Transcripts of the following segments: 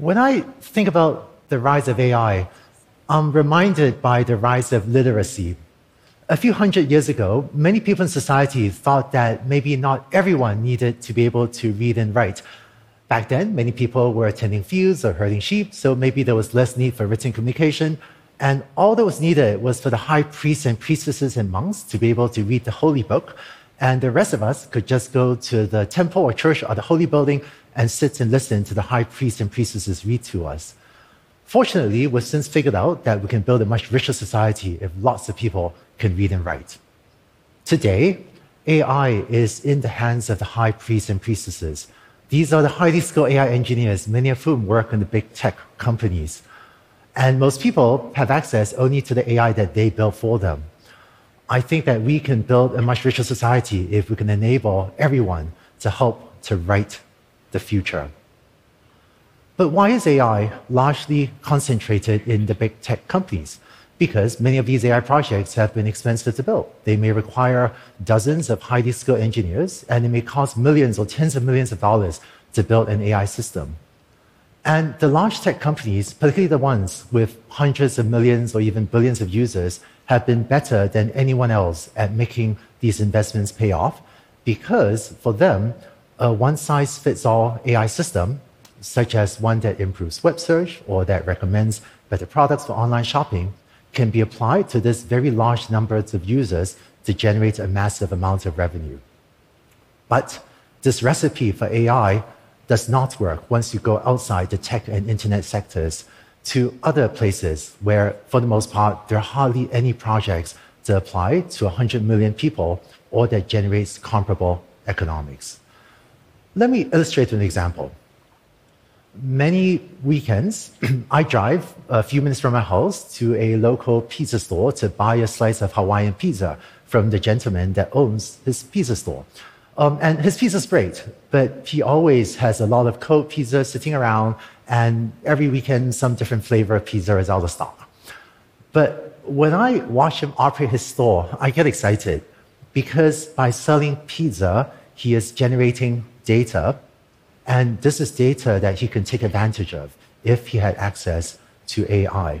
When I think about the rise of AI, I'm reminded by the rise of literacy. A few hundred years ago, many people in society thought that maybe not everyone needed to be able to read and write. Back then, many people were attending fields or herding sheep, so maybe there was less need for written communication. And all that was needed was for the high priests and priestesses and monks to be able to read the holy book. And the rest of us could just go to the temple or church or the holy building and sit and listen to the high priests and priestesses read to us. Fortunately, we've since figured out that we can build a much richer society if lots of people can read and write. Today, AI is in the hands of the high priests and priestesses. These are the highly skilled AI engineers, many of whom work in the big tech companies. And most people have access only to the AI that they build for them. I think that we can build a much richer society if we can enable everyone to help to write the future. But why is AI largely concentrated in the big tech companies? Because many of these AI projects have been expensive to build. They may require dozens of highly skilled engineers, and it may cost millions or tens of millions of dollars to build an AI system. And the large tech companies, particularly the ones with hundreds of millions or even billions of users, have been better than anyone else at making these investments pay off because for them, a one size fits all AI system, such as one that improves web search or that recommends better products for online shopping, can be applied to this very large number of users to generate a massive amount of revenue. But this recipe for AI does not work once you go outside the tech and internet sectors to other places where, for the most part, there are hardly any projects to apply to 100 million people or that generates comparable economics. Let me illustrate with an example. Many weekends, I drive a few minutes from my house to a local pizza store to buy a slice of Hawaiian pizza from the gentleman that owns his pizza store. Um, and his pizza's great, but he always has a lot of cold pizza sitting around, and every weekend, some different flavor of pizza is out of stock. But when I watch him operate his store, I get excited because by selling pizza, he is generating data. And this is data that he can take advantage of if he had access to AI.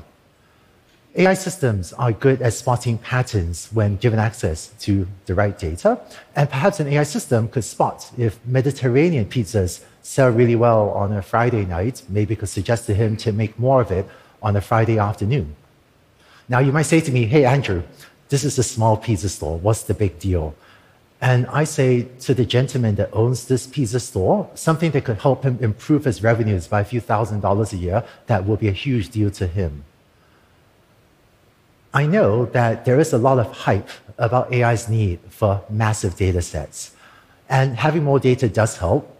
AI systems are good at spotting patterns when given access to the right data. And perhaps an AI system could spot if Mediterranean pizzas sell really well on a Friday night, maybe could suggest to him to make more of it on a Friday afternoon. Now, you might say to me, hey, Andrew, this is a small pizza store. What's the big deal? And I say to the gentleman that owns this pizza store, something that could help him improve his revenues by a few thousand dollars a year, that will be a huge deal to him. I know that there is a lot of hype about AI's need for massive data sets. And having more data does help.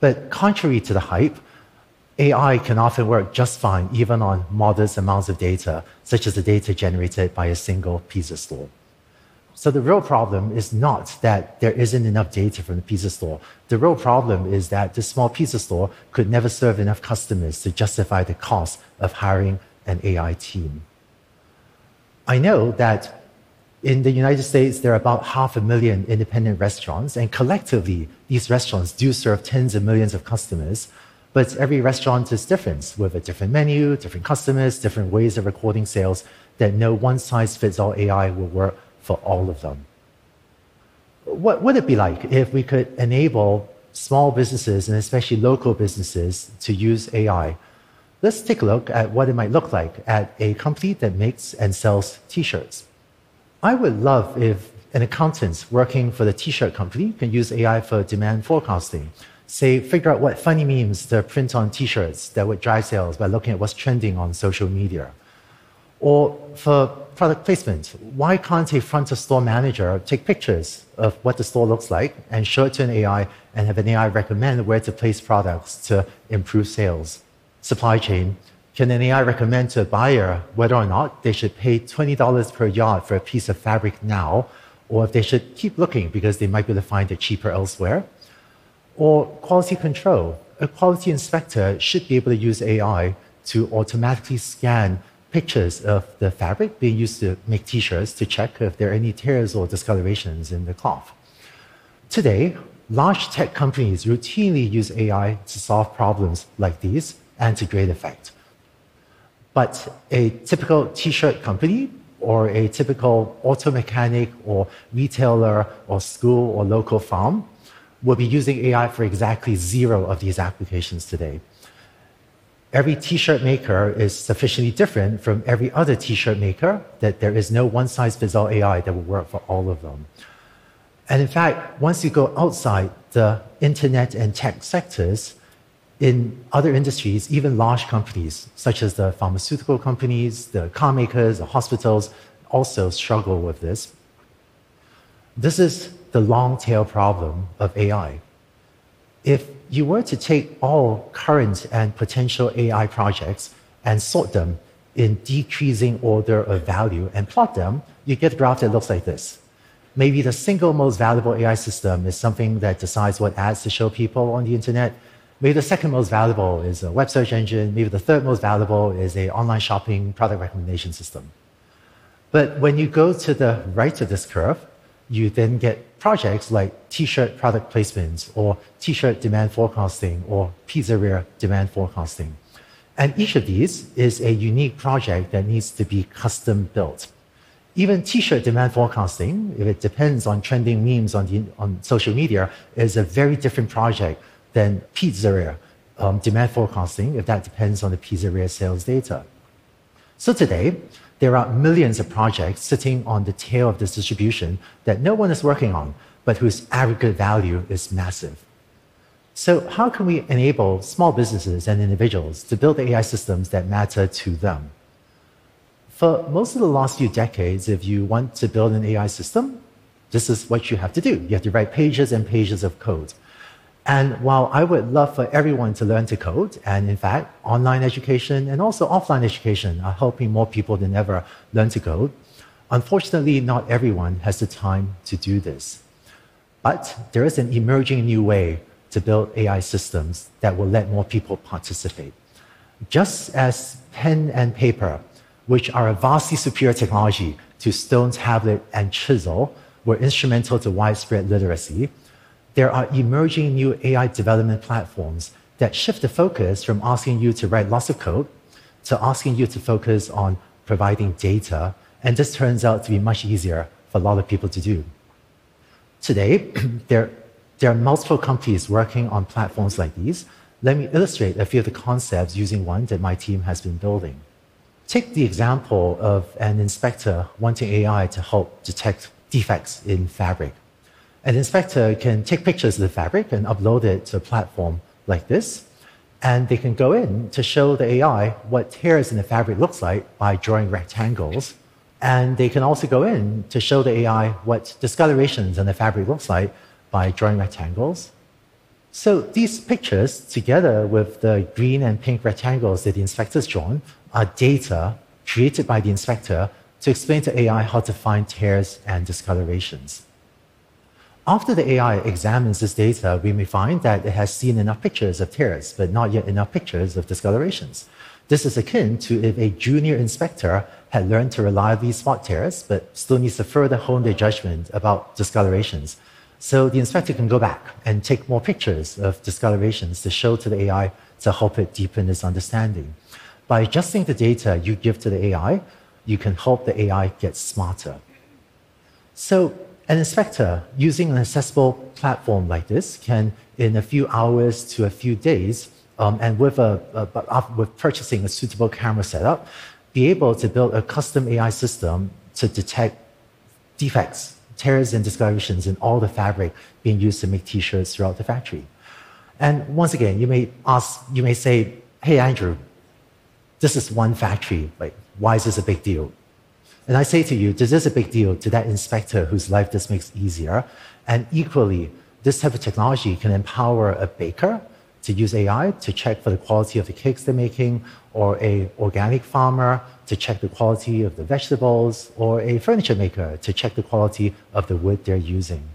But contrary to the hype, AI can often work just fine even on modest amounts of data, such as the data generated by a single pizza store. So the real problem is not that there isn't enough data from the pizza store. The real problem is that this small pizza store could never serve enough customers to justify the cost of hiring an AI team. I know that in the United States, there are about half a million independent restaurants, and collectively, these restaurants do serve tens of millions of customers. But every restaurant is different, with a different menu, different customers, different ways of recording sales, that no one size fits all AI will work for all of them. What would it be like if we could enable small businesses and especially local businesses to use AI? Let's take a look at what it might look like at a company that makes and sells t shirts. I would love if an accountant working for the t shirt company can use AI for demand forecasting. Say, figure out what funny memes to print on t shirts that would drive sales by looking at what's trending on social media. Or for product placement, why can't a front of store manager take pictures of what the store looks like and show it to an AI and have an AI recommend where to place products to improve sales? Supply chain, can an AI recommend to a buyer whether or not they should pay $20 per yard for a piece of fabric now, or if they should keep looking because they might be able to find it cheaper elsewhere? Or quality control, a quality inspector should be able to use AI to automatically scan pictures of the fabric being used to make t-shirts to check if there are any tears or discolorations in the cloth. Today, large tech companies routinely use AI to solve problems like these and to great effect. But a typical t-shirt company or a typical auto mechanic or retailer or school or local farm will be using AI for exactly zero of these applications today. Every t shirt maker is sufficiently different from every other t shirt maker that there is no one size fits all AI that will work for all of them. And in fact, once you go outside the internet and tech sectors, in other industries, even large companies such as the pharmaceutical companies, the car makers, the hospitals also struggle with this. This is the long tail problem of AI. If you were to take all current and potential AI projects and sort them in decreasing order of value and plot them, you get a graph that looks like this. Maybe the single most valuable AI system is something that decides what ads to show people on the internet Maybe the second most valuable is a web search engine. Maybe the third most valuable is an online shopping product recommendation system. But when you go to the right of this curve, you then get projects like t-shirt product placements or t-shirt demand forecasting or pizzeria demand forecasting. And each of these is a unique project that needs to be custom built. Even t-shirt demand forecasting, if it depends on trending memes on, the, on social media, is a very different project than pizzeria um, demand forecasting if that depends on the pizzeria sales data. So today, there are millions of projects sitting on the tail of this distribution that no one is working on, but whose aggregate value is massive. So, how can we enable small businesses and individuals to build AI systems that matter to them? For most of the last few decades, if you want to build an AI system, this is what you have to do. You have to write pages and pages of code. And while I would love for everyone to learn to code, and in fact, online education and also offline education are helping more people than ever learn to code, unfortunately, not everyone has the time to do this. But there is an emerging new way to build AI systems that will let more people participate. Just as pen and paper, which are a vastly superior technology to stone, tablet, and chisel, were instrumental to widespread literacy, there are emerging new AI development platforms that shift the focus from asking you to write lots of code to asking you to focus on providing data. And this turns out to be much easier for a lot of people to do. Today, there, there are multiple companies working on platforms like these. Let me illustrate a few of the concepts using one that my team has been building. Take the example of an inspector wanting AI to help detect defects in fabric. An inspector can take pictures of the fabric and upload it to a platform like this. And they can go in to show the AI what tears in the fabric looks like by drawing rectangles. And they can also go in to show the AI what discolorations in the fabric looks like by drawing rectangles. So these pictures, together with the green and pink rectangles that the inspector's drawn, are data created by the inspector to explain to AI how to find tears and discolorations. After the AI examines this data, we may find that it has seen enough pictures of tears, but not yet enough pictures of discolorations. This is akin to if a junior inspector had learned to reliably spot tears, but still needs to further hone their judgment about discolorations. So the inspector can go back and take more pictures of discolorations to show to the AI to help it deepen its understanding. By adjusting the data you give to the AI, you can help the AI get smarter. So an inspector using an accessible platform like this can, in a few hours to a few days, um, and with, a, a, with purchasing a suitable camera setup, be able to build a custom AI system to detect defects, tears, and discolorations in all the fabric being used to make T-shirts throughout the factory. And once again, you may ask, you may say, "Hey, Andrew, this is one factory. Like, why is this a big deal?" And I say to you, this is a big deal to that inspector whose life this makes easier. And equally, this type of technology can empower a baker to use AI to check for the quality of the cakes they're making, or a organic farmer to check the quality of the vegetables, or a furniture maker to check the quality of the wood they're using.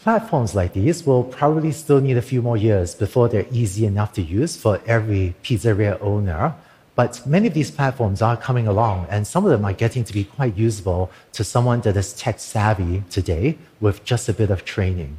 Platforms like these will probably still need a few more years before they're easy enough to use for every pizzeria owner but many of these platforms are coming along, and some of them are getting to be quite usable to someone that is tech savvy today with just a bit of training.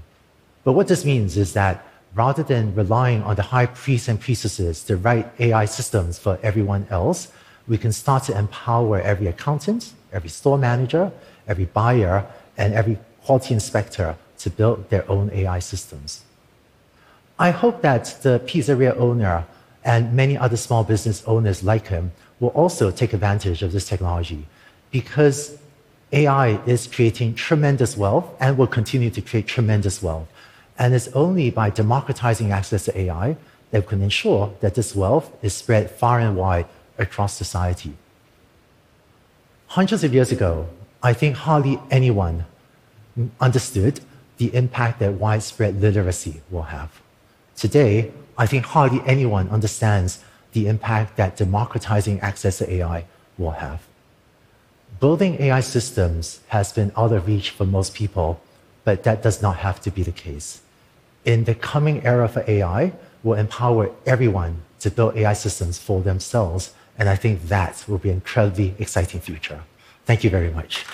But what this means is that rather than relying on the high priests and priestesses to write AI systems for everyone else, we can start to empower every accountant, every store manager, every buyer, and every quality inspector to build their own AI systems. I hope that the pizzeria owner and many other small business owners like him will also take advantage of this technology because AI is creating tremendous wealth and will continue to create tremendous wealth. And it's only by democratizing access to AI that we can ensure that this wealth is spread far and wide across society. Hundreds of years ago, I think hardly anyone understood the impact that widespread literacy will have. Today, I think hardly anyone understands the impact that democratizing access to AI will have. Building AI systems has been out of reach for most people, but that does not have to be the case. In the coming era for AI, we'll empower everyone to build AI systems for themselves, and I think that will be an incredibly exciting future. Thank you very much.